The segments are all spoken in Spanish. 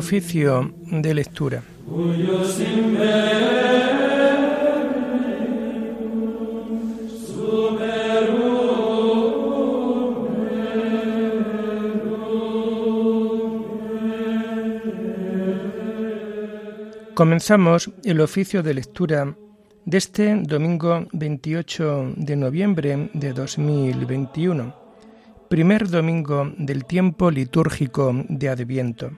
Oficio de lectura. Comenzamos el oficio de lectura de este domingo 28 de noviembre de 2021, primer domingo del tiempo litúrgico de Adviento.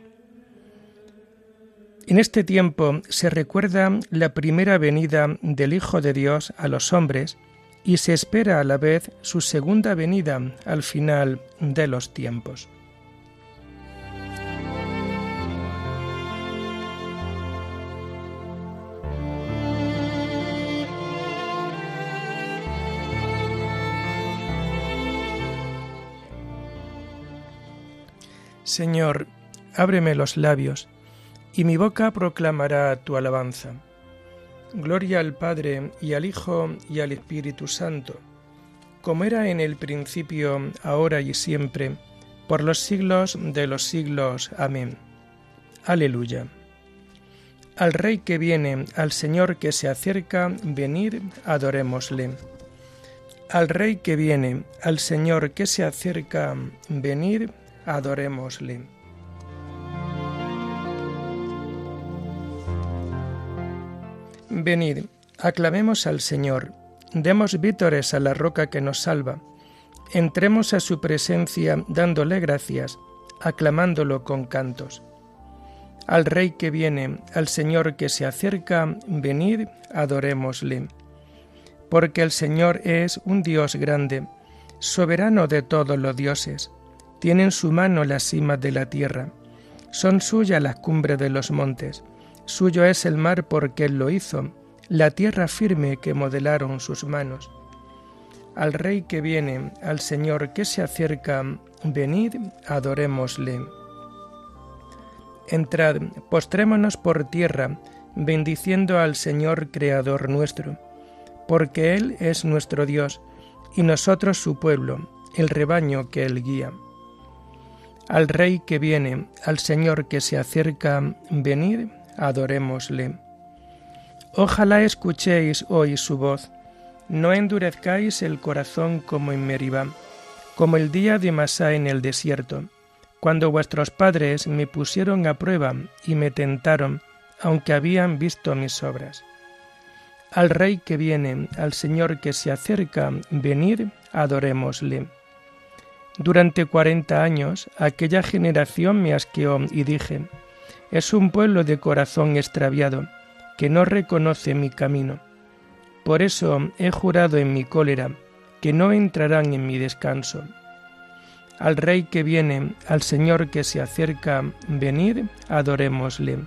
En este tiempo se recuerda la primera venida del Hijo de Dios a los hombres y se espera a la vez su segunda venida al final de los tiempos. Señor, ábreme los labios, y mi boca proclamará tu alabanza. Gloria al Padre y al Hijo y al Espíritu Santo, como era en el principio, ahora y siempre, por los siglos de los siglos. Amén. Aleluya. Al Rey que viene, al Señor que se acerca, venid, adorémosle. Al Rey que viene, al Señor que se acerca, venid, adorémosle. Venid, aclamemos al Señor, demos vítores a la roca que nos salva, entremos a su presencia dándole gracias, aclamándolo con cantos. Al Rey que viene, al Señor que se acerca, venid, adorémosle. Porque el Señor es un Dios grande, soberano de todos los dioses tiene en su mano las cimas de la tierra. Son suyas las cumbres de los montes. Suyo es el mar porque él lo hizo, la tierra firme que modelaron sus manos. Al Rey que viene, al Señor que se acerca, venid, adorémosle. Entrad, postrémonos por tierra, bendiciendo al Señor Creador nuestro, porque Él es nuestro Dios, y nosotros su pueblo, el rebaño que Él guía al Rey que viene, al Señor que se acerca, venid, adorémosle. Ojalá escuchéis hoy su voz, no endurezcáis el corazón como en Meribá, como el día de Masá en el desierto, cuando vuestros padres me pusieron a prueba y me tentaron, aunque habían visto mis obras. Al Rey que viene, al Señor que se acerca, venid, adorémosle. Durante cuarenta años aquella generación me asqueó y dije, es un pueblo de corazón extraviado, que no reconoce mi camino. Por eso he jurado en mi cólera, que no entrarán en mi descanso. Al Rey que viene, al Señor que se acerca, venid, adorémosle.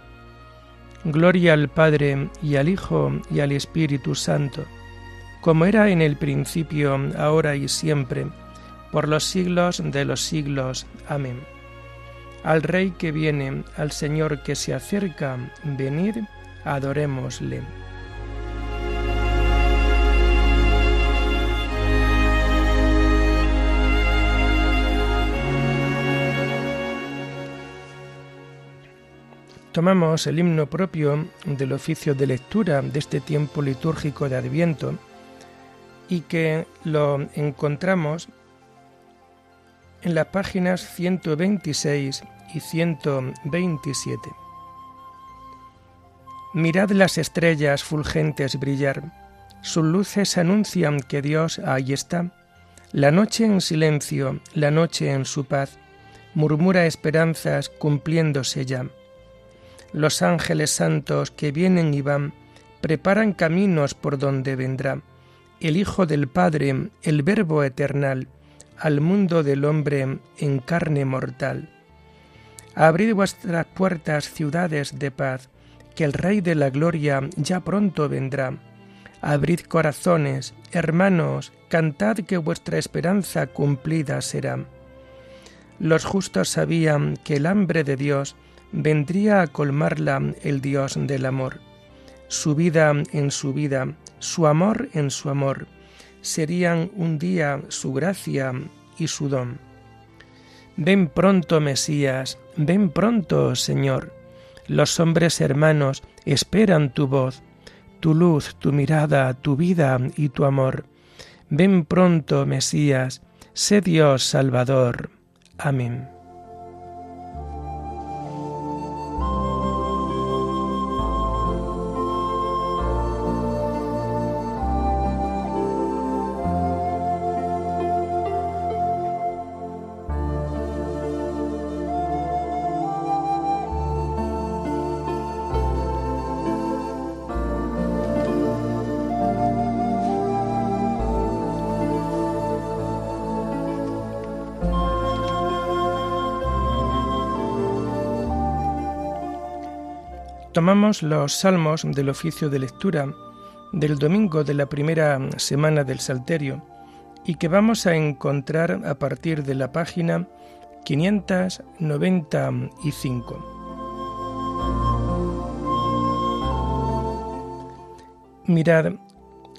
Gloria al Padre y al Hijo y al Espíritu Santo, como era en el principio, ahora y siempre, por los siglos de los siglos. Amén. Al Rey que viene, al Señor que se acerca, venid, adorémosle. Tomamos el himno propio del oficio de lectura de este tiempo litúrgico de Adviento y que lo encontramos en las páginas 126 y 127. Mirad las estrellas fulgentes brillar, sus luces anuncian que Dios ahí está. La noche en silencio, la noche en su paz, murmura esperanzas cumpliéndose ya. Los ángeles santos que vienen y van, preparan caminos por donde vendrá. El Hijo del Padre, el Verbo eternal, al mundo del hombre en carne mortal. Abrid vuestras puertas, ciudades de paz, que el Rey de la Gloria ya pronto vendrá. Abrid corazones, hermanos, cantad que vuestra esperanza cumplida será. Los justos sabían que el hambre de Dios vendría a colmarla el Dios del amor. Su vida en su vida, su amor en su amor serían un día su gracia y su don. Ven pronto, Mesías, ven pronto, Señor. Los hombres hermanos esperan tu voz, tu luz, tu mirada, tu vida y tu amor. Ven pronto, Mesías, sé Dios Salvador. Amén. Tomamos los salmos del oficio de lectura del domingo de la primera semana del Salterio y que vamos a encontrar a partir de la página 595. Mirad,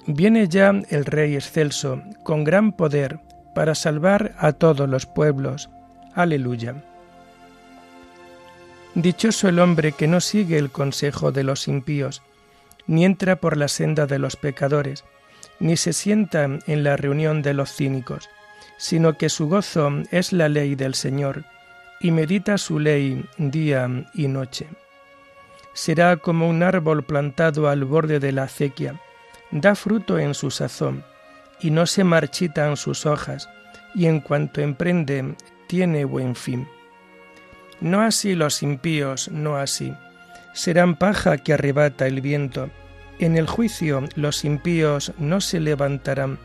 viene ya el Rey excelso, con gran poder, para salvar a todos los pueblos. Aleluya. Dichoso el hombre que no sigue el consejo de los impíos, ni entra por la senda de los pecadores, ni se sienta en la reunión de los cínicos, sino que su gozo es la ley del Señor, y medita su ley día y noche. Será como un árbol plantado al borde de la acequia, da fruto en su sazón, y no se marchitan sus hojas, y en cuanto emprende, tiene buen fin. No así los impíos, no así. Serán paja que arrebata el viento. En el juicio los impíos no se levantarán,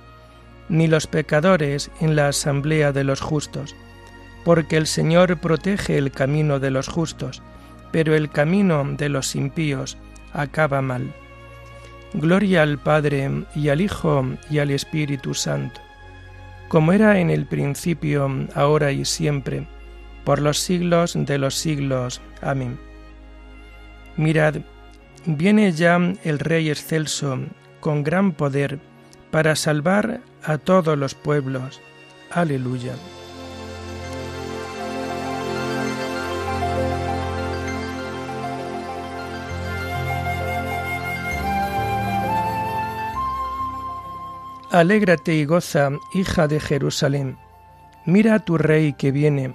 ni los pecadores en la asamblea de los justos, porque el Señor protege el camino de los justos, pero el camino de los impíos acaba mal. Gloria al Padre y al Hijo y al Espíritu Santo, como era en el principio, ahora y siempre, por los siglos de los siglos. Amén. Mirad, viene ya el Rey excelso con gran poder para salvar a todos los pueblos. Aleluya. Alégrate y goza, hija de Jerusalén. Mira a tu rey que viene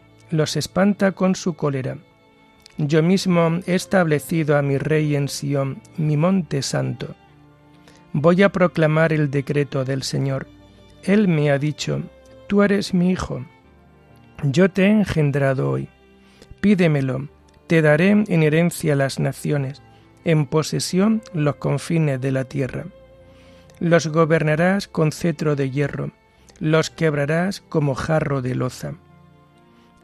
los espanta con su cólera. Yo mismo he establecido a mi rey en Sión, mi monte santo. Voy a proclamar el decreto del Señor. Él me ha dicho, Tú eres mi hijo. Yo te he engendrado hoy. Pídemelo, te daré en herencia las naciones, en posesión los confines de la tierra. Los gobernarás con cetro de hierro, los quebrarás como jarro de loza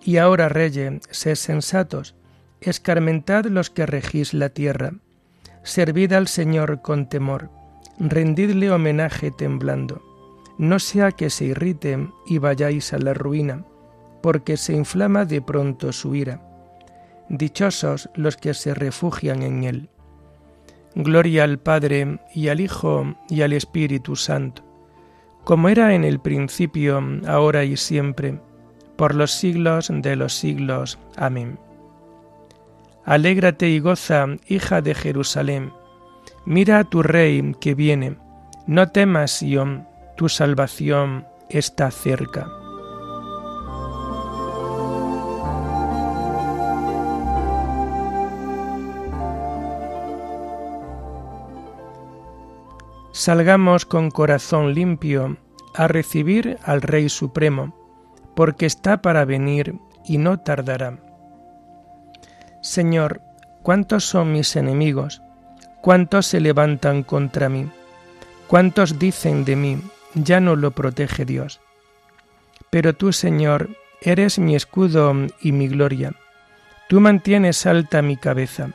y ahora, reye, sed sensatos, escarmentad los que regís la tierra, servid al Señor con temor, rendidle homenaje temblando, no sea que se irrite y vayáis a la ruina, porque se inflama de pronto su ira. Dichosos los que se refugian en él. Gloria al Padre y al Hijo y al Espíritu Santo, como era en el principio, ahora y siempre, por los siglos de los siglos. Amén. Alégrate y goza, hija de Jerusalén. Mira a tu rey que viene. No temas, Sión, tu salvación está cerca. Salgamos con corazón limpio a recibir al Rey Supremo porque está para venir y no tardará. Señor, ¿cuántos son mis enemigos? ¿Cuántos se levantan contra mí? ¿Cuántos dicen de mí, ya no lo protege Dios? Pero tú, Señor, eres mi escudo y mi gloria. Tú mantienes alta mi cabeza.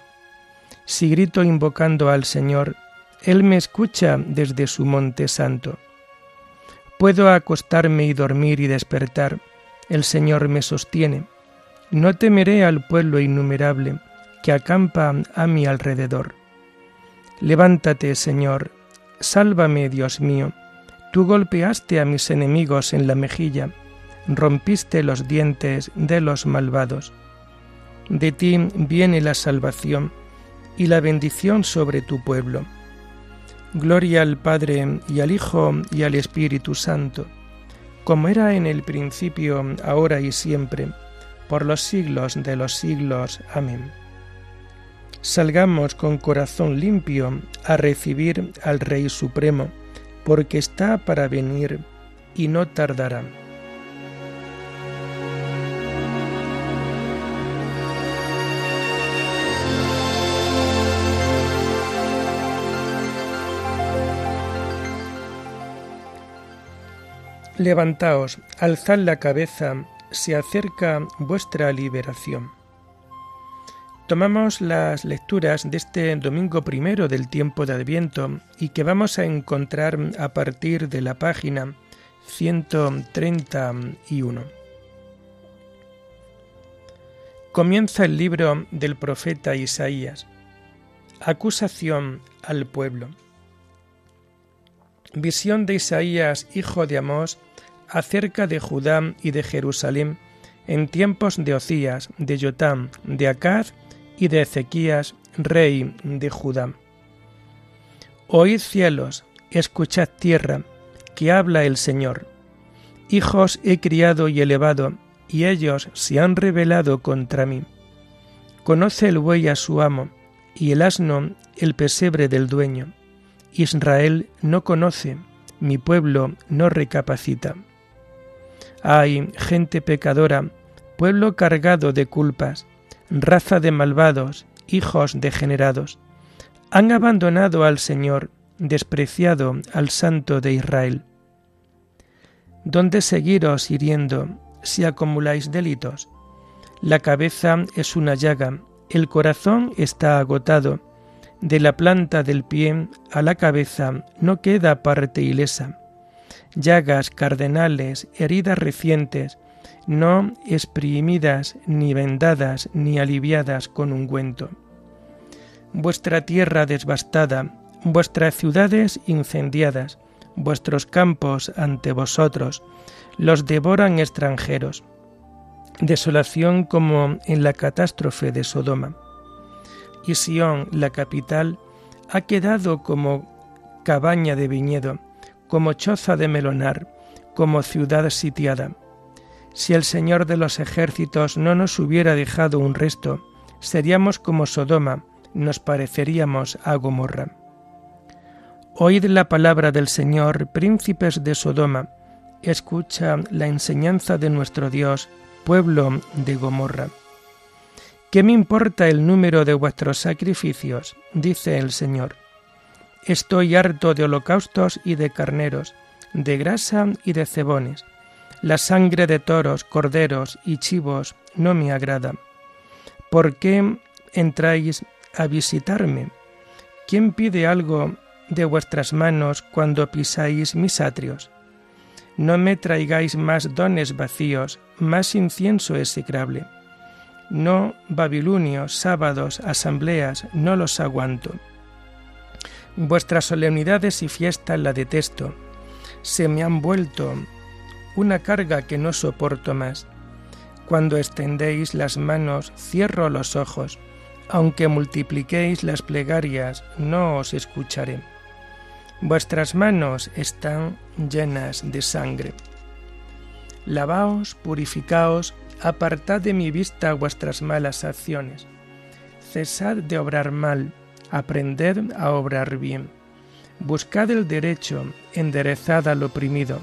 Si grito invocando al Señor, Él me escucha desde su monte santo. Puedo acostarme y dormir y despertar, el Señor me sostiene. No temeré al pueblo innumerable que acampa a mi alrededor. Levántate, Señor, sálvame, Dios mío. Tú golpeaste a mis enemigos en la mejilla, rompiste los dientes de los malvados. De ti viene la salvación y la bendición sobre tu pueblo. Gloria al Padre y al Hijo y al Espíritu Santo, como era en el principio, ahora y siempre, por los siglos de los siglos. Amén salgamos con corazón limpio a recibir al Rey Supremo, porque está para venir y no tardará. Levantaos, alzad la cabeza, se acerca vuestra liberación. Tomamos las lecturas de este domingo primero del tiempo de Adviento y que vamos a encontrar a partir de la página 131. Comienza el libro del profeta Isaías. Acusación al pueblo. Visión de Isaías, hijo de Amós, acerca de Judá y de Jerusalén en tiempos de Ocías, de Jotam, de Acaz y de Ezequías, rey de Judá. Oíd cielos, escuchad tierra, que habla el Señor. Hijos he criado y elevado, y ellos se han rebelado contra mí. Conoce el buey a su amo, y el asno el pesebre del dueño. Israel no conoce, mi pueblo no recapacita. Ay, gente pecadora, pueblo cargado de culpas, raza de malvados, hijos degenerados, han abandonado al Señor, despreciado al Santo de Israel. ¿Dónde seguiros hiriendo si acumuláis delitos? La cabeza es una llaga, el corazón está agotado, de la planta del pie a la cabeza no queda parte ilesa. Llagas cardenales, heridas recientes, no exprimidas, ni vendadas, ni aliviadas con ungüento. Vuestra tierra devastada, vuestras ciudades incendiadas, vuestros campos ante vosotros, los devoran extranjeros. Desolación como en la catástrofe de Sodoma. Y Sión, la capital, ha quedado como cabaña de viñedo, como choza de melonar, como ciudad sitiada si el Señor de los ejércitos no nos hubiera dejado un resto, seríamos como Sodoma, nos pareceríamos a Gomorra. Oíd la palabra del Señor, príncipes de Sodoma, escucha la enseñanza de nuestro Dios, pueblo de Gomorra. ¿Qué me importa el número de vuestros sacrificios? dice el Señor. Estoy harto de holocaustos y de carneros, de grasa y de cebones la sangre de toros, corderos y chivos no me agrada. ¿Por qué entráis a visitarme? ¿Quién pide algo de vuestras manos cuando pisáis mis atrios? No me traigáis más dones vacíos, más incienso execrable. No babilonios, sábados, asambleas, no los aguanto. Vuestras solemnidades y fiestas la detesto. Se me han vuelto una carga que no soporto más. Cuando extendéis las manos, cierro los ojos. Aunque multipliquéis las plegarias, no os escucharé. Vuestras manos están llenas de sangre. Lavaos, purificaos, apartad de mi vista vuestras malas acciones. Cesad de obrar mal, aprended a obrar bien. Buscad el derecho, enderezad al oprimido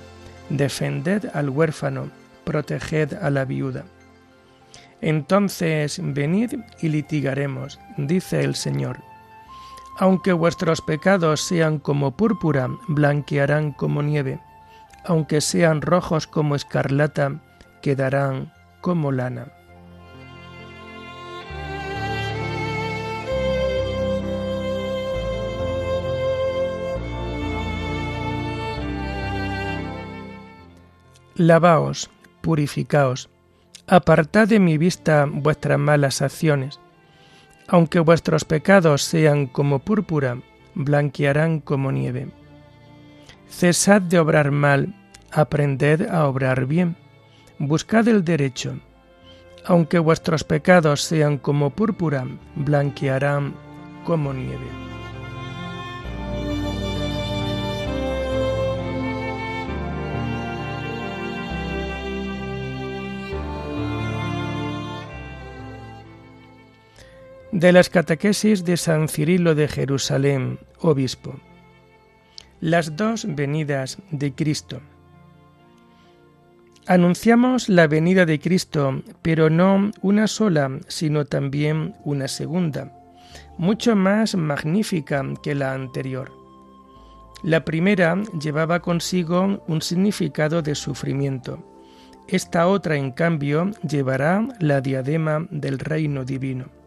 defended al huérfano, proteged a la viuda. Entonces venid y litigaremos, dice el Señor. Aunque vuestros pecados sean como púrpura, blanquearán como nieve, aunque sean rojos como escarlata, quedarán como lana. Lavaos, purificaos, apartad de mi vista vuestras malas acciones. Aunque vuestros pecados sean como púrpura, blanquearán como nieve. Cesad de obrar mal, aprended a obrar bien, buscad el derecho. Aunque vuestros pecados sean como púrpura, blanquearán como nieve. De las catequesis de San Cirilo de Jerusalén, obispo. Las dos venidas de Cristo. Anunciamos la venida de Cristo, pero no una sola, sino también una segunda, mucho más magnífica que la anterior. La primera llevaba consigo un significado de sufrimiento. Esta otra, en cambio, llevará la diadema del reino divino.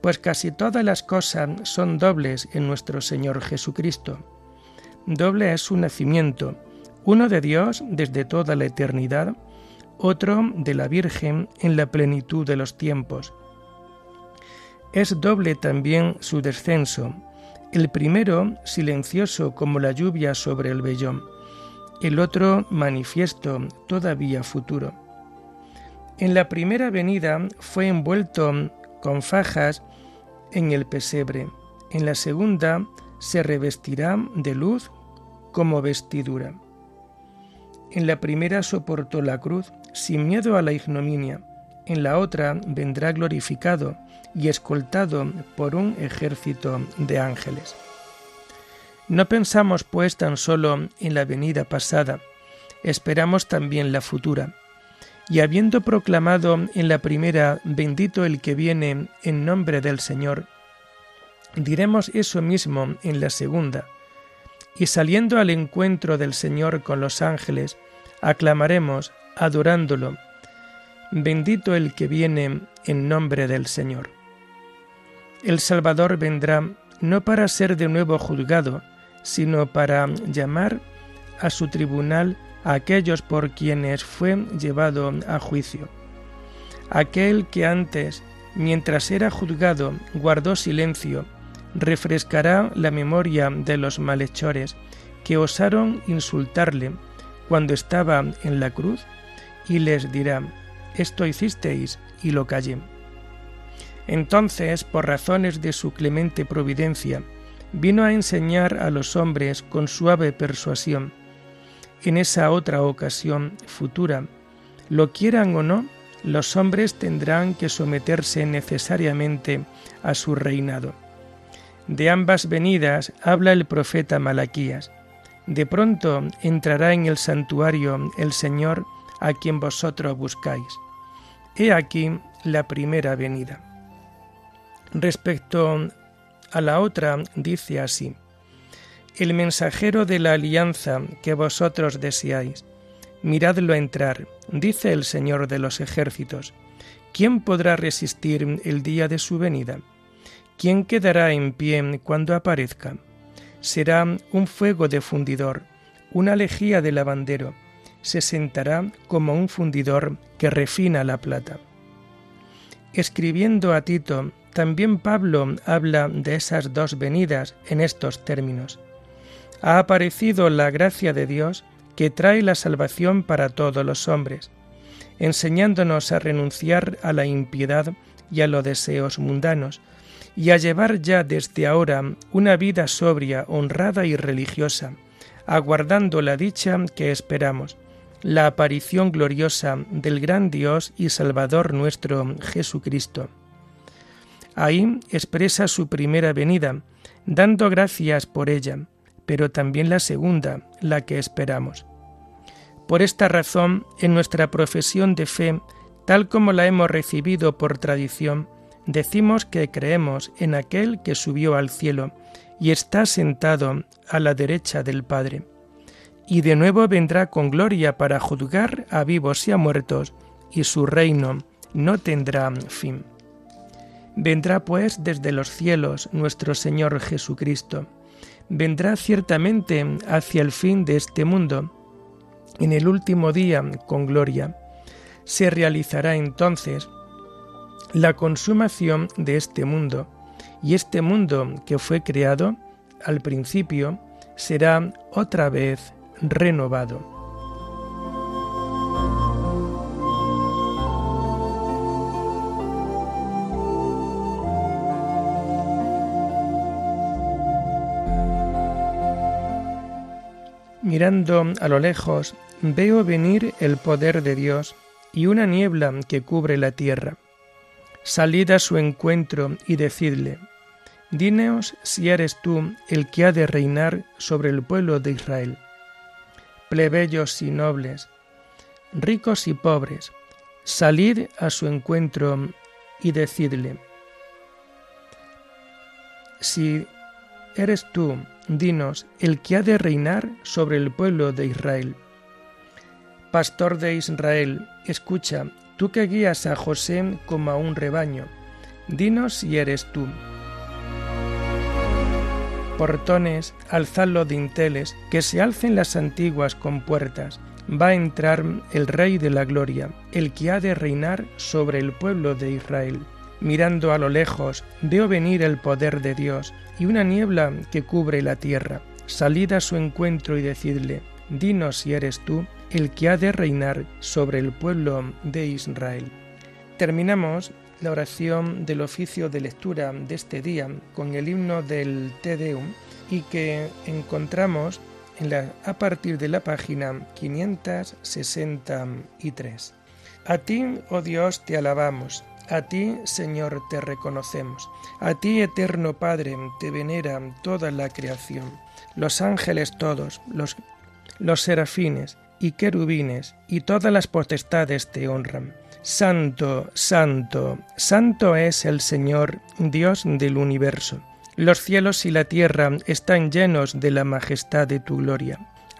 Pues casi todas las cosas son dobles en nuestro Señor Jesucristo. Doble es su nacimiento, uno de Dios desde toda la eternidad, otro de la Virgen en la plenitud de los tiempos. Es doble también su descenso, el primero silencioso como la lluvia sobre el vellón, el otro manifiesto, todavía futuro. En la primera venida fue envuelto con fajas en el pesebre, en la segunda se revestirá de luz como vestidura. En la primera soportó la cruz sin miedo a la ignominia, en la otra vendrá glorificado y escoltado por un ejército de ángeles. No pensamos pues tan solo en la venida pasada, esperamos también la futura. Y habiendo proclamado en la primera, bendito el que viene en nombre del Señor, diremos eso mismo en la segunda, y saliendo al encuentro del Señor con los ángeles, aclamaremos, adorándolo, bendito el que viene en nombre del Señor. El Salvador vendrá no para ser de nuevo juzgado, sino para llamar a su tribunal a aquellos por quienes fue llevado a juicio. Aquel que antes, mientras era juzgado, guardó silencio, refrescará la memoria de los malhechores que osaron insultarle cuando estaba en la cruz y les dirá, esto hicisteis y lo callé. Entonces, por razones de su clemente providencia, vino a enseñar a los hombres con suave persuasión. En esa otra ocasión futura, lo quieran o no, los hombres tendrán que someterse necesariamente a su reinado. De ambas venidas habla el profeta Malaquías. De pronto entrará en el santuario el Señor a quien vosotros buscáis. He aquí la primera venida. Respecto a la otra, dice así, el mensajero de la alianza que vosotros deseáis, miradlo entrar, dice el Señor de los ejércitos. ¿Quién podrá resistir el día de su venida? ¿Quién quedará en pie cuando aparezca? Será un fuego de fundidor, una lejía de lavandero. Se sentará como un fundidor que refina la plata. Escribiendo a Tito, también Pablo habla de esas dos venidas en estos términos. Ha aparecido la gracia de Dios que trae la salvación para todos los hombres, enseñándonos a renunciar a la impiedad y a los deseos mundanos, y a llevar ya desde ahora una vida sobria, honrada y religiosa, aguardando la dicha que esperamos, la aparición gloriosa del gran Dios y Salvador nuestro Jesucristo. Ahí expresa su primera venida, dando gracias por ella, pero también la segunda, la que esperamos. Por esta razón, en nuestra profesión de fe, tal como la hemos recibido por tradición, decimos que creemos en aquel que subió al cielo y está sentado a la derecha del Padre. Y de nuevo vendrá con gloria para juzgar a vivos y a muertos, y su reino no tendrá fin. Vendrá pues desde los cielos nuestro Señor Jesucristo. Vendrá ciertamente hacia el fin de este mundo, en el último día con gloria. Se realizará entonces la consumación de este mundo, y este mundo que fue creado al principio será otra vez renovado. Mirando a lo lejos, veo venir el poder de Dios y una niebla que cubre la tierra. Salid a su encuentro y decidle, Dineos si eres tú el que ha de reinar sobre el pueblo de Israel. Plebeyos y nobles, ricos y pobres, salid a su encuentro y decidle, si eres tú dinos, el que ha de reinar sobre el pueblo de Israel. Pastor de Israel, escucha, tú que guías a José como a un rebaño, dinos si eres tú. Portones, alzad los dinteles, que se alcen las antiguas compuertas. Va a entrar el Rey de la Gloria, el que ha de reinar sobre el pueblo de Israel. Mirando a lo lejos, veo venir el poder de Dios y una niebla que cubre la tierra. Salid a su encuentro y decidle, dinos si eres tú el que ha de reinar sobre el pueblo de Israel. Terminamos la oración del oficio de lectura de este día con el himno del Te Deum y que encontramos en la, a partir de la página 563. A ti, oh Dios, te alabamos a ti, Señor, te reconocemos. A ti, eterno Padre, te venera toda la creación. Los ángeles todos, los, los serafines y querubines y todas las potestades te honran. Santo, santo, santo es el Señor, Dios del universo. Los cielos y la tierra están llenos de la majestad de tu gloria.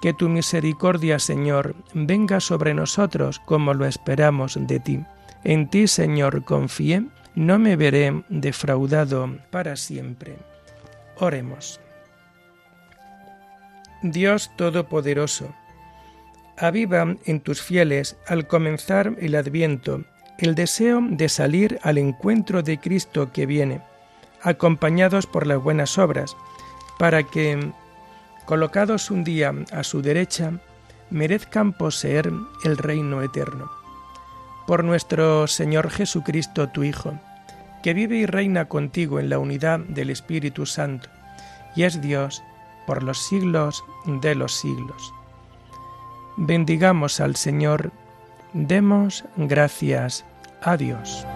Que tu misericordia, Señor, venga sobre nosotros como lo esperamos de ti. En ti, Señor, confié, no me veré defraudado para siempre. Oremos. Dios Todopoderoso, aviva en tus fieles al comenzar el adviento el deseo de salir al encuentro de Cristo que viene, acompañados por las buenas obras, para que colocados un día a su derecha, merezcan poseer el reino eterno. Por nuestro Señor Jesucristo, tu Hijo, que vive y reina contigo en la unidad del Espíritu Santo, y es Dios por los siglos de los siglos. Bendigamos al Señor, demos gracias a Dios.